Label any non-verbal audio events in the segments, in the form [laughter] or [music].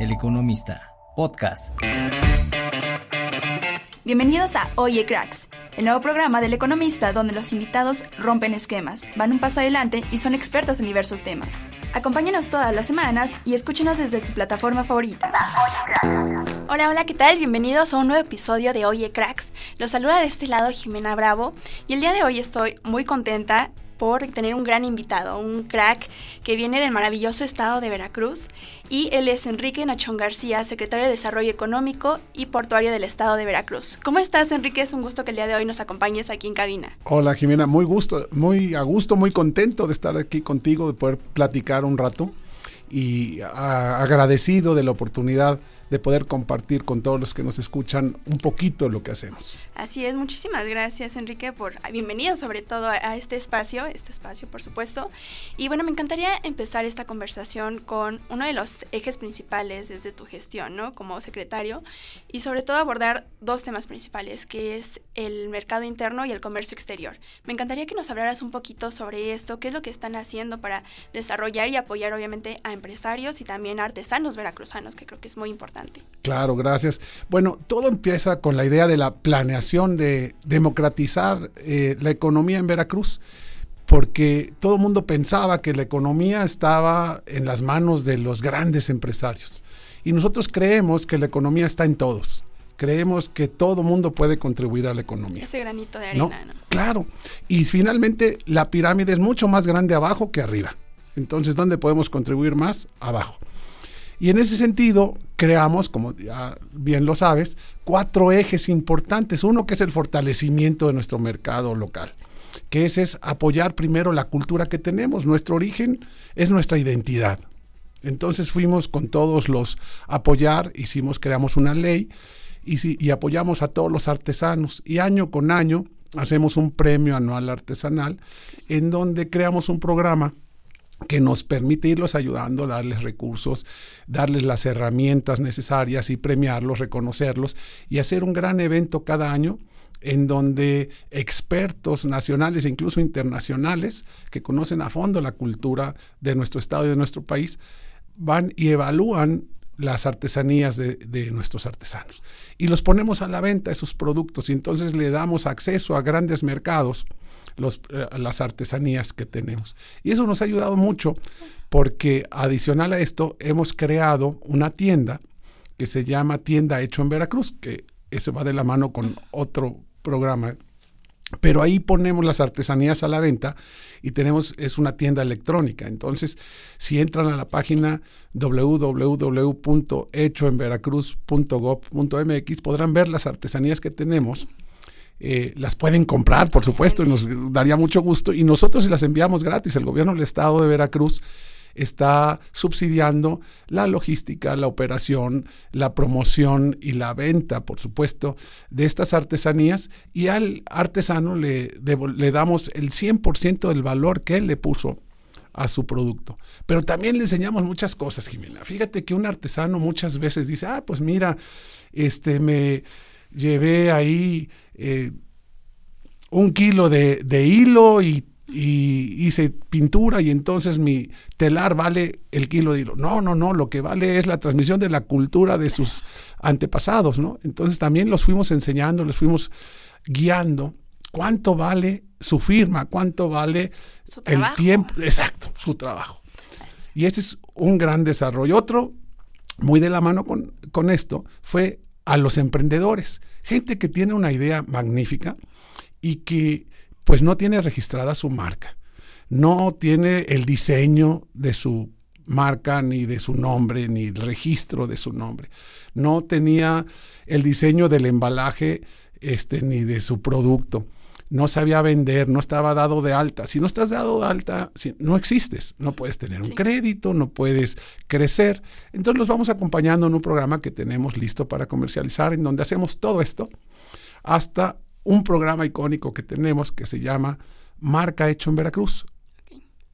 El Economista, podcast. Bienvenidos a Oye Cracks, el nuevo programa del Economista donde los invitados rompen esquemas, van un paso adelante y son expertos en diversos temas. Acompáñenos todas las semanas y escúchenos desde su plataforma favorita. Hola, hola, ¿qué tal? Bienvenidos a un nuevo episodio de Oye Cracks. Los saluda de este lado Jimena Bravo y el día de hoy estoy muy contenta por tener un gran invitado, un crack que viene del maravilloso estado de Veracruz y él es Enrique Nachón García, secretario de Desarrollo Económico y Portuario del estado de Veracruz. ¿Cómo estás, Enrique? Es un gusto que el día de hoy nos acompañes aquí en cabina. Hola, Jimena, muy gusto, muy a gusto, muy contento de estar aquí contigo, de poder platicar un rato y agradecido de la oportunidad de poder compartir con todos los que nos escuchan un poquito lo que hacemos. Así es, muchísimas gracias Enrique por bienvenido sobre todo a, este espacio, este espacio por supuesto. Y bueno, me encantaría empezar esta conversación con uno de los ejes principales desde tu gestión, ¿no? Como secretario y sobre todo abordar dos temas principales, que es el mercado interno y el comercio exterior. Me encantaría que nos hablaras un poquito sobre esto, qué es lo que están haciendo para desarrollar y apoyar obviamente a empresarios y también a artesanos veracruzanos, que creo que es muy importante. Claro, gracias. Bueno, todo empieza con la idea de la planeación de democratizar eh, la economía en Veracruz, porque todo el mundo pensaba que la economía estaba en las manos de los grandes empresarios. Y nosotros creemos que la economía está en todos. Creemos que todo mundo puede contribuir a la economía. Ese granito de arena, ¿no? Claro. Y finalmente la pirámide es mucho más grande abajo que arriba. Entonces, ¿dónde podemos contribuir más? Abajo. Y en ese sentido, creamos, como ya bien lo sabes, cuatro ejes importantes. Uno que es el fortalecimiento de nuestro mercado local, que ese es apoyar primero la cultura que tenemos. Nuestro origen es nuestra identidad. Entonces fuimos con todos los apoyar, hicimos, creamos una ley y, y apoyamos a todos los artesanos. Y año con año hacemos un premio anual artesanal en donde creamos un programa que nos permite irlos ayudando, darles recursos, darles las herramientas necesarias y premiarlos, reconocerlos y hacer un gran evento cada año en donde expertos nacionales e incluso internacionales que conocen a fondo la cultura de nuestro estado y de nuestro país van y evalúan las artesanías de, de, nuestros artesanos. Y los ponemos a la venta esos productos y entonces le damos acceso a grandes mercados eh, las artesanías que tenemos. Y eso nos ha ayudado mucho porque adicional a esto hemos creado una tienda que se llama Tienda Hecho en Veracruz, que eso va de la mano con otro programa. Pero ahí ponemos las artesanías a la venta y tenemos, es una tienda electrónica. Entonces, si entran a la página www.hechoenveracruz.gov.mx, podrán ver las artesanías que tenemos eh, las pueden comprar, por supuesto, y nos daría mucho gusto. Y nosotros las enviamos gratis. El gobierno del estado de Veracruz está subsidiando la logística, la operación, la promoción y la venta, por supuesto, de estas artesanías y al artesano le, le damos el 100% del valor que él le puso a su producto. Pero también le enseñamos muchas cosas, Jimena. Fíjate que un artesano muchas veces dice, ah, pues mira, este me llevé ahí eh, un kilo de, hilo y, hice pintura y entonces mi telar vale el kilo de hilo. No, no, no, lo que vale es la transmisión de la cultura de sus antepasados, ¿no? Entonces también los fuimos enseñando, los fuimos guiando. ¿Cuánto vale su firma? ¿Cuánto vale el tiempo? Exacto, su trabajo. Y ese es un gran desarrollo. Otro, muy de la mano con, con esto, fue a los emprendedores, gente que tiene una idea magnífica y que pues no tiene registrada su marca, no tiene el diseño de su marca, ni de su nombre, ni el registro de su nombre, no tenía el diseño del embalaje, este, ni de su producto no sabía vender, no estaba dado de alta. Si no estás dado de alta, no existes, no puedes tener un crédito, no puedes crecer. Entonces los vamos acompañando en un programa que tenemos listo para comercializar, en donde hacemos todo esto, hasta un programa icónico que tenemos que se llama Marca Hecho en Veracruz.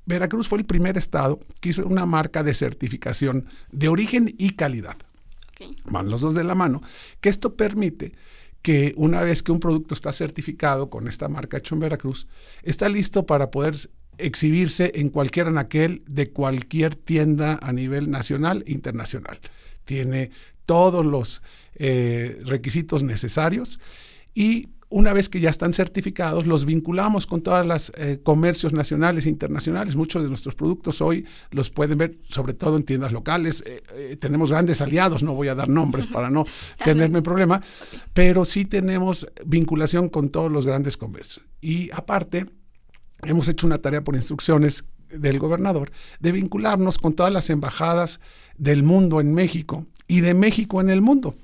Veracruz fue el primer estado que hizo una marca de certificación de origen y calidad. Van los dos de la mano, que esto permite que una vez que un producto está certificado con esta marca hecho en Veracruz, está listo para poder exhibirse en cualquier anaquel de cualquier tienda a nivel nacional e internacional. Tiene todos los eh, requisitos necesarios y una vez que ya están certificados, los vinculamos con todos los eh, comercios nacionales e internacionales. Muchos de nuestros productos hoy los pueden ver, sobre todo en tiendas locales. Eh, tenemos grandes aliados, no voy a dar nombres para no [laughs] tenerme problema, pero sí tenemos vinculación con todos los grandes comercios. Y aparte, hemos hecho una tarea por instrucciones del gobernador de vincularnos con todas las embajadas del mundo en México y de México en el mundo.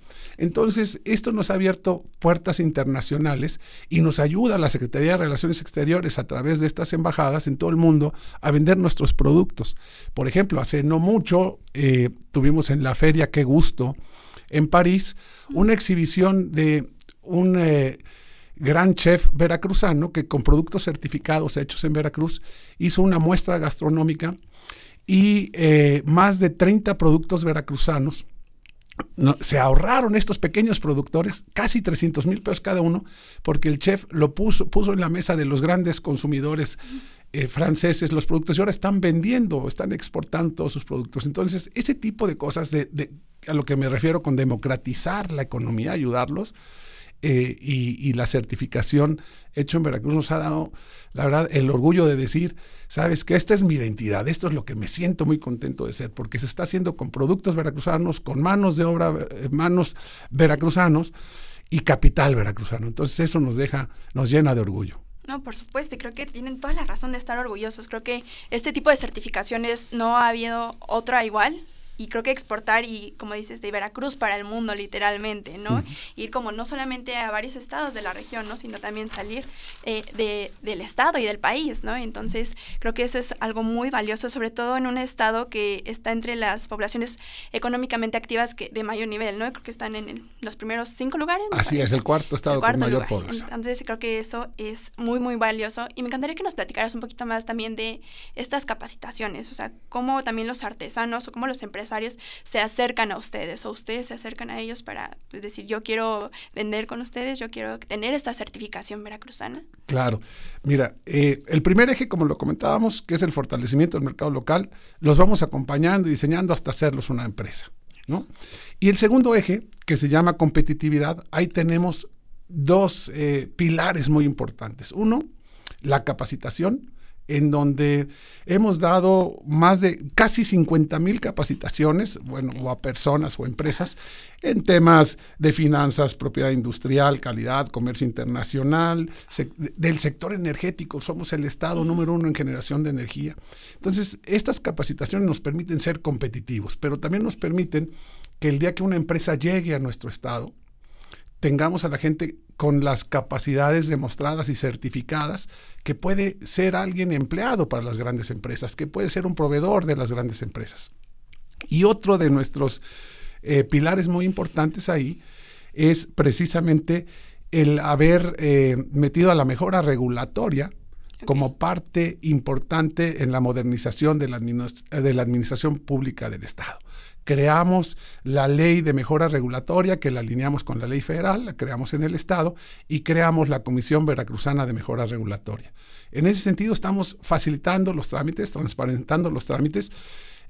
Entonces, esto nos ha abierto puertas internacionales y nos ayuda a la Secretaría de Relaciones Exteriores a través de estas embajadas en todo el mundo a vender nuestros productos. Por ejemplo, hace no mucho eh, tuvimos en la feria Qué Gusto en París una exhibición de un... Eh, gran chef veracruzano que con productos certificados hechos en Veracruz hizo una muestra gastronómica y eh, más de 30 productos veracruzanos. Se ahorraron estos pequeños productores casi 300 mil pesos cada uno porque el chef lo puso, puso en la mesa de los grandes consumidores eh, franceses los productos y ahora están vendiendo, están exportando todos sus productos. Entonces, ese tipo de cosas, de, a lo que me refiero con democratizar la economía, ayudarlos, eh, y, la certificación hecho en Veracruz nos ha dado, la verdad, el orgullo de decir, sabes que esta es mi identidad, esto es lo que me siento muy contento de ser, porque se está haciendo con productos veracruzanos, con manos de obra, eh, manos veracruzanos y capital veracruzano. Entonces eso nos deja, nos llena de orgullo. No, por supuesto, y creo que tienen toda la razón de estar orgullosos. Creo que este tipo de certificaciones no ha habido otra igual y creo que exportar y como dices de Veracruz para el mundo literalmente no ir como no solamente a varios estados de la región no sino también salir eh, de, del estado y del país no entonces creo que eso es algo muy valioso sobre todo en un estado que está entre las poblaciones económicamente activas que de mayor nivel no creo que están en los primeros cinco lugares así es el cuarto estado con mayor población. Entonces creo que eso es muy muy valioso y me encantaría que nos platicaras un poquito más también de estas capacitaciones o sea cómo también los artesanos o cómo los empresarios se acercan a ustedes o ustedes se acercan a ellos para pues, decir, yo quiero vender con ustedes, yo quiero tener esta certificación veracruzana? Claro. Mira, eh, el primer eje, como lo comentábamos, que es el fortalecimiento del mercado local, los vamos acompañando y diseñando hasta hacerlos una empresa. ¿no? Y el segundo eje, que se llama competitividad, ahí tenemos dos eh, pilares muy importantes. Uno, la capacitación en donde hemos dado más de casi 50 mil capacitaciones, bueno, o a personas o empresas, en temas de finanzas, propiedad industrial, calidad, comercio internacional, del sector energético. Somos el Estado número uno en generación de energía. Entonces, estas capacitaciones nos permiten ser competitivos, pero también nos permiten que el día que una empresa llegue a nuestro Estado, tengamos a la gente con las capacidades demostradas y certificadas, que puede ser alguien empleado para las grandes empresas, que puede ser un proveedor de las grandes empresas. Y otro de nuestros eh, pilares muy importantes ahí es precisamente el haber eh, metido a la mejora regulatoria como parte importante en la modernización de la, de la administración pública del Estado creamos la ley de mejora regulatoria que la alineamos con la ley federal, la creamos en el Estado y creamos la Comisión Veracruzana de Mejora Regulatoria. En ese sentido estamos facilitando los trámites, transparentando los trámites.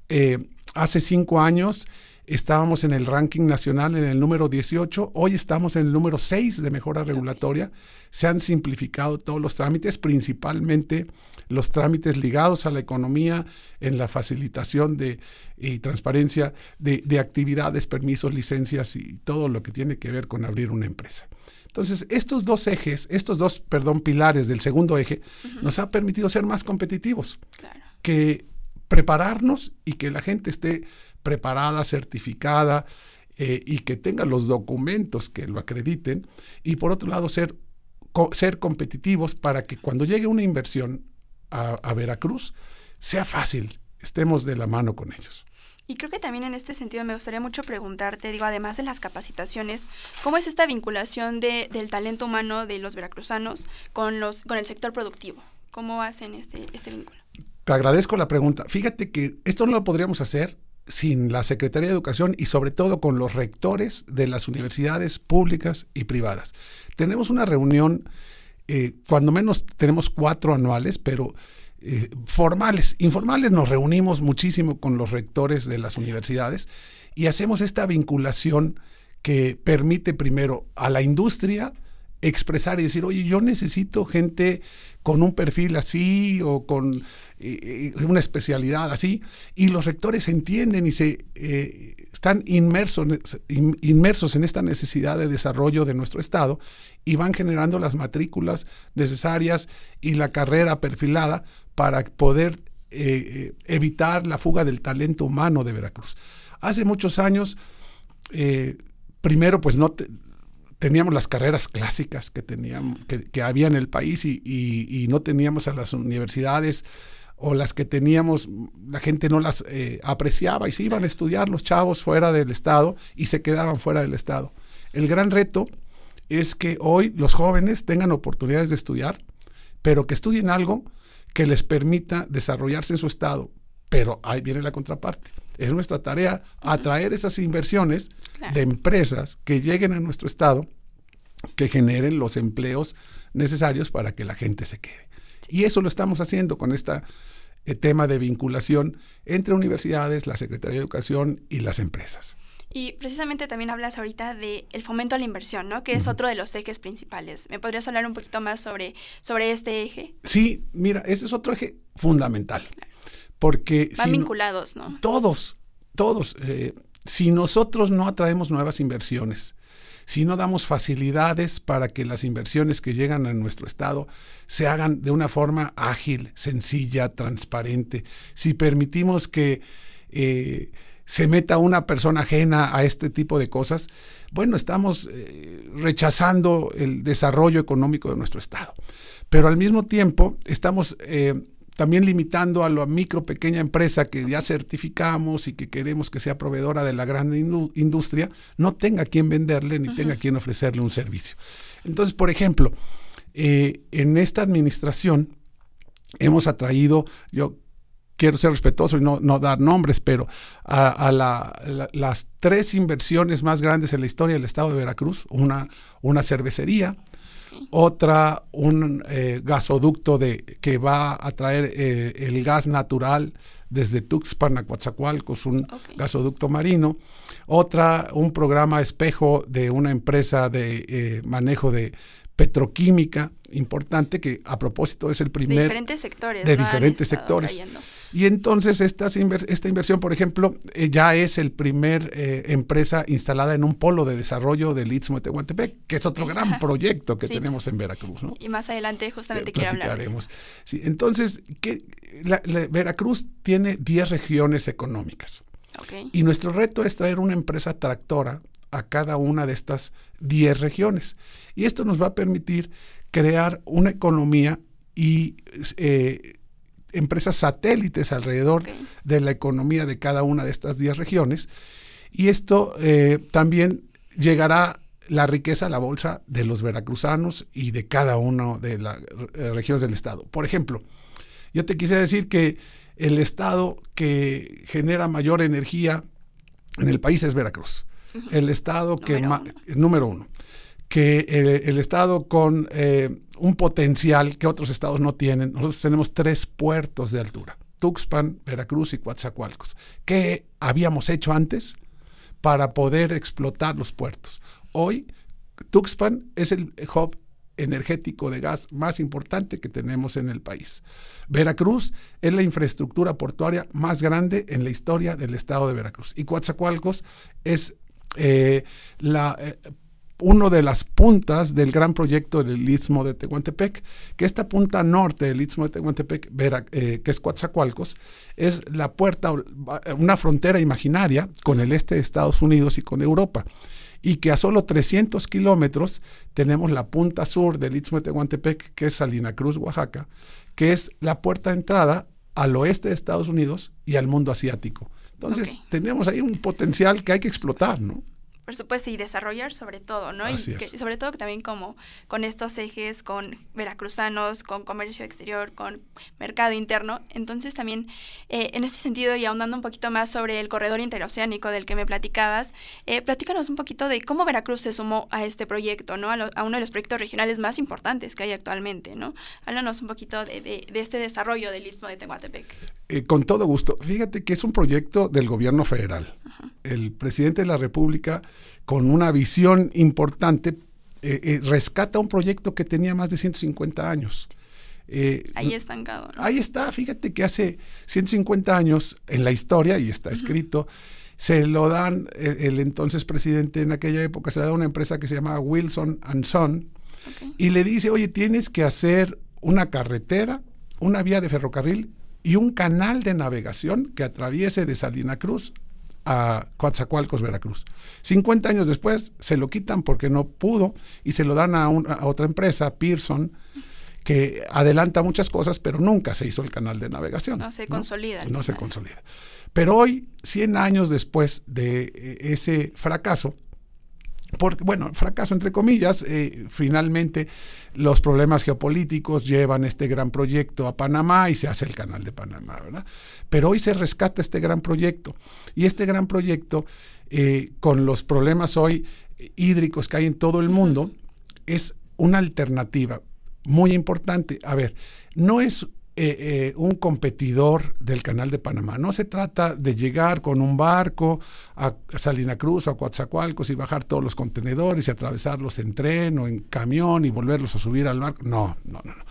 Eh, hace cinco años estábamos en el ranking nacional en el número 18, hoy estamos en el número 6 de mejora regulatoria. Se han simplificado todos los trámites, principalmente los trámites ligados a la economía en la facilitación de, y transparencia de, actividades, permisos, licencias y todo lo que tiene que ver con abrir una empresa. Entonces, estos dos ejes, estos dos, perdón, pilares del segundo eje, nos ha permitido ser más competitivos. Que prepararnos y que la gente esté preparada, certificada eh, y que tenga los documentos que lo acrediten. Y por otro lado, ser, ser competitivos para que cuando llegue una inversión a, Veracruz sea fácil, estemos de la mano con ellos. Y creo que también en este sentido me gustaría mucho preguntarte, digo, además de las capacitaciones, ¿cómo es esta vinculación de, del talento humano de los veracruzanos con, los, con el sector productivo? ¿Cómo hacen este, este vínculo? Te agradezco la pregunta. Fíjate que esto no lo podríamos hacer sin la Secretaría de Educación y sobre todo con los rectores de las universidades públicas y privadas. Tenemos una reunión, eh, cuando menos tenemos cuatro anuales, pero eh, formales. Informales nos reunimos muchísimo con los rectores de las universidades y hacemos esta vinculación que permite primero a la industria expresar y decir, oye, yo necesito gente con un perfil así o con eh, eh, una especialidad así, y los rectores entienden y se eh, están inmersos, inmersos en esta necesidad de desarrollo de nuestro Estado y van generando las matrículas necesarias y la carrera perfilada para poder evitar la fuga del talento humano de Veracruz. Hace muchos años, primero, pues no teníamos las carreras clásicas que, teníamos, que, había en el país y, no teníamos a las universidades o las que teníamos, la gente no las eh, apreciaba y se iban a estudiar los chavos fuera del Estado y se quedaban fuera del Estado. El gran reto es que hoy los jóvenes tengan oportunidades de estudiar, pero que estudien algo que les permita desarrollarse en su Estado. Pero ahí viene la contraparte. Es nuestra tarea atraer esas inversiones de empresas que lleguen a nuestro estado, que generen los empleos necesarios para que la gente se quede. Y eso lo estamos haciendo con este tema de vinculación entre universidades, la Secretaría de Educación y las empresas. Y precisamente también hablas ahorita del el fomento a la inversión, ¿no? Que es otro de los ejes principales. ¿Me podrías hablar un poquito más sobre, sobre este eje? Sí, mira, ese es otro eje fundamental. Porque Van vinculados, ¿no? Todos, todos. Eh, si nosotros no atraemos nuevas inversiones, si no damos facilidades para que las inversiones que llegan a nuestro estado se hagan de una forma ágil, sencilla, transparente, si permitimos que eh, se meta una persona ajena a este tipo de cosas, bueno, estamos eh, rechazando el desarrollo económico de nuestro estado. Pero al mismo tiempo estamos también limitando a la micro, pequeña empresa que ya certificamos y que queremos que sea proveedora de la gran industria, no tenga quien venderle ni tenga quien ofrecerle un servicio. Entonces, por ejemplo, eh, en esta administración hemos atraído, yo quiero ser respetuoso y no, dar nombres, pero a, las tres inversiones más grandes en la historia del estado de Veracruz, una, una cervecería, otra un eh, gasoducto de, que va a traer eh, el gas natural desde Tuxpan a Coatzacoalcos, un gasoducto marino, otra un programa espejo de una empresa de eh, manejo de petroquímica importante que a propósito es el primer de diferentes sectores de diferentes sectores y entonces esta, esta inversión, por ejemplo, eh, ya es el primer eh, empresa instalada en un polo de desarrollo del Istmo de Tehuantepec, que es otro gran [laughs] proyecto que tenemos en Veracruz. ¿no? Y más adelante justamente eh, quiero hablar. Sí, entonces, ¿qué? Veracruz tiene 10 regiones económicas. Y nuestro reto es traer una empresa tractora a cada una de estas 10 regiones. Y esto nos va a permitir crear una economía y eh, empresas satélites alrededor de la economía de cada una de estas 10 regiones. Y esto eh, también llegará la riqueza a la bolsa de los veracruzanos y de cada una de las eh, regiones del estado. Por ejemplo, yo te quise decir que el estado que genera mayor energía en el país es Veracruz. El estado que número uno que el, estado con eh, un potencial que otros estados no tienen, nosotros tenemos tres puertos de altura, Tuxpan, Veracruz y Coatzacoalcos, ¿Qué habíamos hecho antes para poder explotar los puertos. Hoy, Tuxpan es el hub energético de gas más importante que tenemos en el país. Veracruz es la infraestructura portuaria más grande en la historia del estado de Veracruz. Y Coatzacoalcos es eh, la eh, uno de las puntas del gran proyecto del Istmo de Tehuantepec, que esta punta norte del Istmo de Tehuantepec, eh, que es Coatzacoalcos, es la puerta, una frontera imaginaria con el este de Estados Unidos y con Europa y que a solo 300 kilómetros tenemos la punta sur del Istmo de Tehuantepec, que es Salina Cruz, Oaxaca, que es la puerta de entrada al oeste de Estados Unidos y al mundo asiático. Entonces, tenemos ahí un potencial que hay que explotar, ¿no? Por supuesto, y desarrollar sobre todo, ¿no? y sobre todo también como con estos ejes, con veracruzanos, con comercio exterior, con mercado interno. Entonces también eh, en este sentido y ahondando un poquito más sobre el corredor interoceánico del que me platicabas, eh, platícanos un poquito de cómo Veracruz se sumó a este proyecto, ¿no? A, uno de los proyectos regionales más importantes que hay actualmente, ¿no? Háblanos un poquito de, este desarrollo del Istmo de Tehuantepec. Eh, con todo gusto. Fíjate que es un proyecto del gobierno federal. El presidente de la República con una visión importante, eh, eh, rescata un proyecto que tenía más de 150 años. Ahí estancado. Ahí está, fíjate que hace 150 años en la historia, y está escrito, se lo dan el, entonces presidente en aquella época, se le da a una empresa que se llamaba Wilson and Son, y le dice, oye, tienes que hacer una carretera, una vía de ferrocarril y un canal de navegación que atraviese de Salina Cruz a Coatzacoalcos, Veracruz. 50 años después se lo quitan porque no pudo y se lo dan a, otra empresa, Pearson, que adelanta muchas cosas, pero nunca se hizo el canal de navegación. No se consolida. No se consolida. Pero hoy, 100 años después de eh, ese fracaso, porque, bueno, fracaso entre comillas, eh, finalmente los problemas geopolíticos llevan este gran proyecto a Panamá y se hace el canal de Panamá, ¿verdad? Pero hoy se rescata este gran proyecto y este gran proyecto, eh, con los problemas hoy hídricos que hay en todo el mundo, es una alternativa muy importante. A ver, no es eh, eh, un competidor del Canal de Panamá. No se trata de llegar con un barco a Salina Cruz o a Coatzacoalcos y bajar todos los contenedores y atravesarlos en tren o en camión y volverlos a subir al barco. No, no, no. no.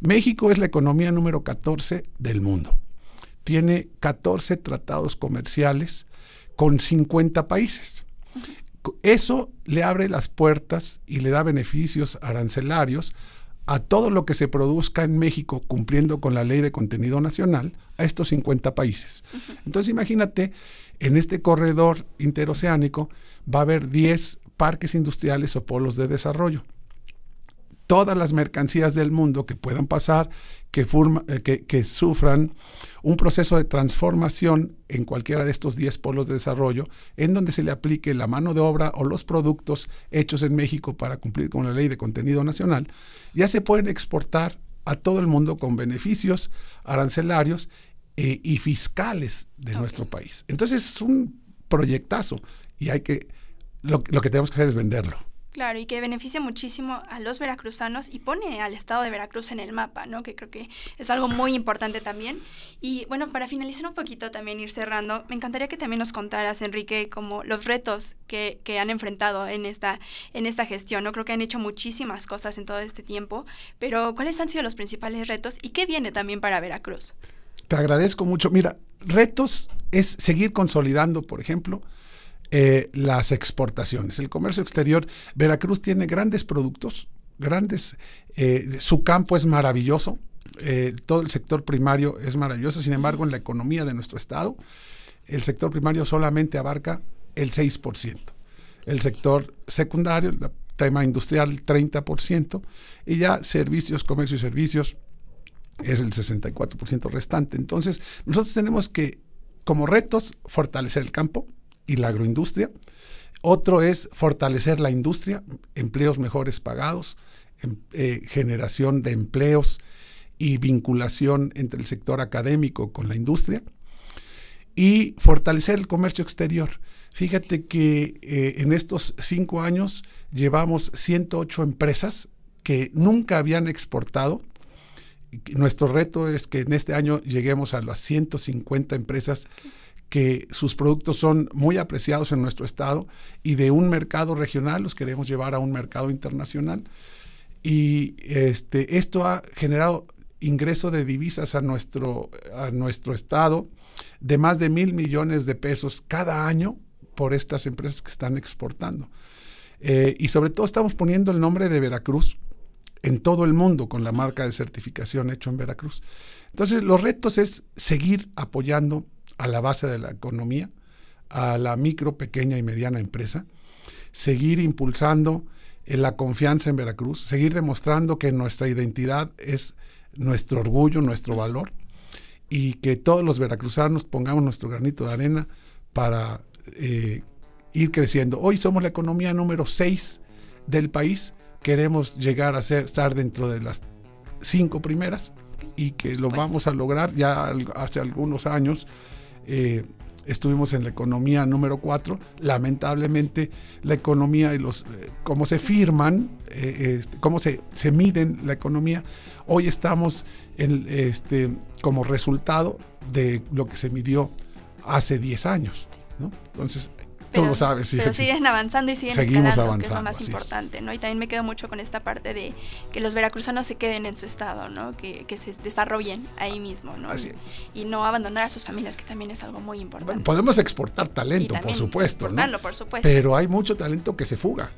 México es la economía número 14 del mundo. Tiene 14 tratados comerciales con 50 países. Eso le abre las puertas y le da beneficios arancelarios a todo lo que se produzca en México cumpliendo con la ley de contenido nacional a estos 50 países. Entonces imagínate, en este corredor interoceánico va a haber 10 parques industriales o polos de desarrollo todas las mercancías del mundo que puedan pasar, que, eh, que, sufran un proceso de transformación en cualquiera de estos 10 polos de desarrollo, en donde se le aplique la mano de obra o los productos hechos en México para cumplir con la ley de contenido nacional, ya se pueden exportar a todo el mundo con beneficios arancelarios eh, y fiscales de nuestro país. Entonces es un proyectazo y hay que, lo que tenemos que hacer es venderlo. Claro, y que beneficia muchísimo a los veracruzanos y pone al estado de Veracruz en el mapa, ¿no? Que creo que es algo muy importante también. Y bueno, para finalizar un poquito también, ir cerrando, me encantaría que también nos contaras, Enrique, como los retos que, que han enfrentado en esta, en esta gestión, ¿no? Creo que han hecho muchísimas cosas en todo este tiempo, pero ¿cuáles han sido los principales retos y qué viene también para Veracruz? Te agradezco mucho. Mira, retos es seguir consolidando, por ejemplo, eh, las exportaciones. El comercio exterior, Veracruz tiene grandes productos, grandes, eh, su campo es maravilloso, eh, todo el sector primario es maravilloso, sin embargo, en la economía de nuestro estado, el sector primario solamente abarca el 6%. El sector secundario, el tema industrial, el 30%, y ya servicios, comercio y servicios es el 64% restante. Entonces, nosotros tenemos que, como retos, fortalecer el campo, y la agroindustria. Otro es fortalecer la industria, empleos mejores pagados, em, eh, generación de empleos y vinculación entre el sector académico con la industria. Y fortalecer el comercio exterior. Fíjate que eh, en estos cinco años llevamos 108 empresas que nunca habían exportado. Nuestro reto es que en este año lleguemos a las 150 empresas que sus productos son muy apreciados en nuestro estado y de un mercado regional los queremos llevar a un mercado internacional. Y este, esto ha generado ingreso de divisas a nuestro, a nuestro estado de más de mil millones de pesos cada año por estas empresas que están exportando. Eh, y sobre todo estamos poniendo el nombre de Veracruz en todo el mundo con la marca de certificación hecho en Veracruz. Entonces, los retos es seguir apoyando a la base de la economía, a la micro, pequeña y mediana empresa, seguir impulsando la confianza en Veracruz, seguir demostrando que nuestra identidad es nuestro orgullo, nuestro valor, y que todos los veracruzanos pongamos nuestro granito de arena para eh, ir creciendo. Hoy somos la economía número 6 del país. Queremos llegar a ser, estar dentro de las cinco primeras y que lo vamos a lograr ya hace algunos años. Eh, estuvimos en la economía número 4. Lamentablemente, la economía y los eh, cómo se firman, eh, este, cómo se, se miden la economía, hoy estamos en, este, como resultado de lo que se midió hace 10 años. Entonces, Tú lo sabes, sí. Pero siguen avanzando y siguen Seguimos escalando, avanzando, que es lo más importante, ¿no? Y también me quedo mucho con esta parte de que los veracruzanos se queden en su estado, ¿no? Que, que se desarrollen ahí mismo, ¿no? Así. Y, no abandonar a sus familias, que también es algo muy importante. Bueno, podemos exportar talento, por supuesto, ¿no? por supuesto. Pero hay mucho talento que se fuga,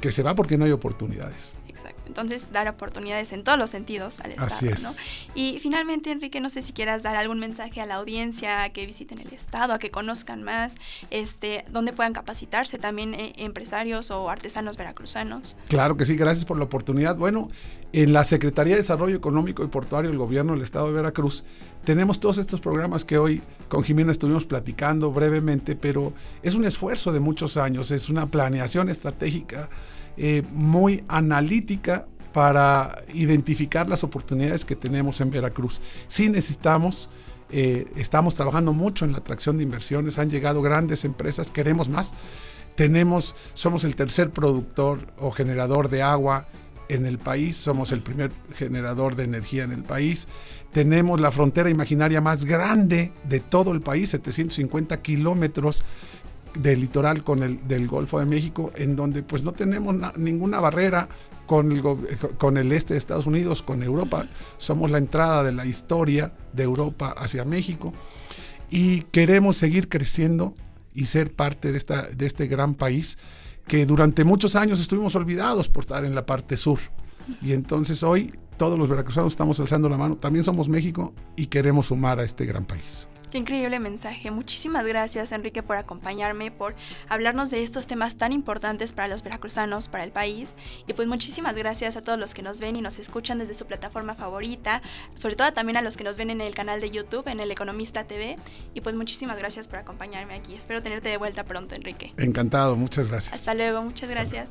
que se va porque no hay oportunidades. Exacto. Entonces, dar oportunidades en todos los sentidos al Estado. Así es. ¿no? Y finalmente, Enrique, no sé si quieras dar algún mensaje a la audiencia, a que visiten el Estado, a que conozcan más, este, donde puedan capacitarse también eh, empresarios o artesanos veracruzanos. Claro que sí, gracias por la oportunidad. Bueno, en la Secretaría de Desarrollo Económico y Portuario del Gobierno del Estado de Veracruz tenemos todos estos programas que hoy con Jimena estuvimos platicando brevemente, pero es un esfuerzo de muchos años, es una planeación estratégica eh, muy analítica para identificar las oportunidades que tenemos en Veracruz. Sí necesitamos, eh, estamos trabajando mucho en la atracción de inversiones, han llegado grandes empresas, queremos más. Tenemos, somos el tercer productor o generador de agua en el país, somos el primer generador de energía en el país, tenemos la frontera imaginaria más grande de todo el país, 750 kilómetros del litoral con el del Golfo de México, en donde pues no tenemos ninguna barrera con el, con el este de Estados Unidos, con Europa. Somos la entrada de la historia de Europa hacia México y queremos seguir creciendo y ser parte de, esta, de este gran país que durante muchos años estuvimos olvidados por estar en la parte sur. Y entonces hoy todos los veracruzanos estamos alzando la mano, también somos México y queremos sumar a este gran país. Qué increíble mensaje. Muchísimas gracias, Enrique, por acompañarme, por hablarnos de estos temas tan importantes para los veracruzanos, para el país. Y pues muchísimas gracias a todos los que nos ven y nos escuchan desde su plataforma favorita, sobre todo también a los que nos ven en el canal de YouTube, en El Economista TV. Y pues muchísimas gracias por acompañarme aquí. Espero tenerte de vuelta pronto, Enrique. Encantado, muchas gracias. Hasta luego, muchas gracias.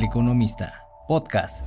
El Economista, podcast.